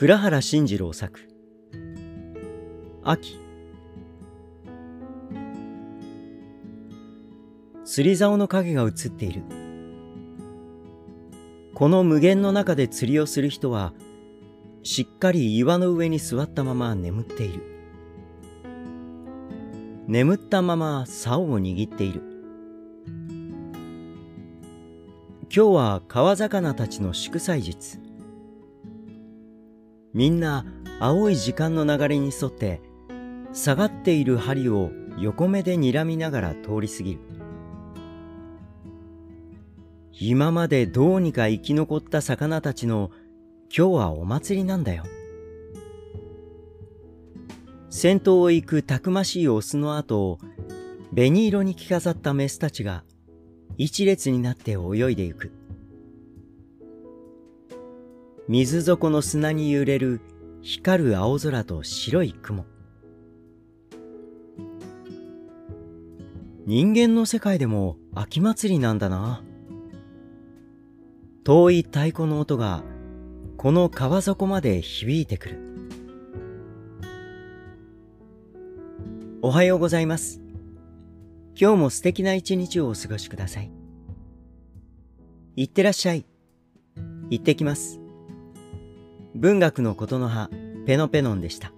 倉原慎次郎作。秋。釣り竿の影が映っている。この無限の中で釣りをする人はしっかり岩の上に座ったまま眠っている。眠ったまま竿を握っている。今日は川魚たちの祝祭日。みんな青い時間の流れに沿って下がっている針を横目で睨みながら通り過ぎる。今までどうにか生き残った魚たちの今日はお祭りなんだよ。先頭を行くたくましいオスの後を紅色に着飾ったメスたちが一列になって泳いでゆく。水底の砂に揺れる光る青空と白い雲。人間の世界でも秋祭りなんだな。遠い太鼓の音がこの川底まで響いてくる。おはようございます。今日も素敵な一日をお過ごしください。いってらっしゃい。行ってきます。文学のことの葉、ペノペノンでした。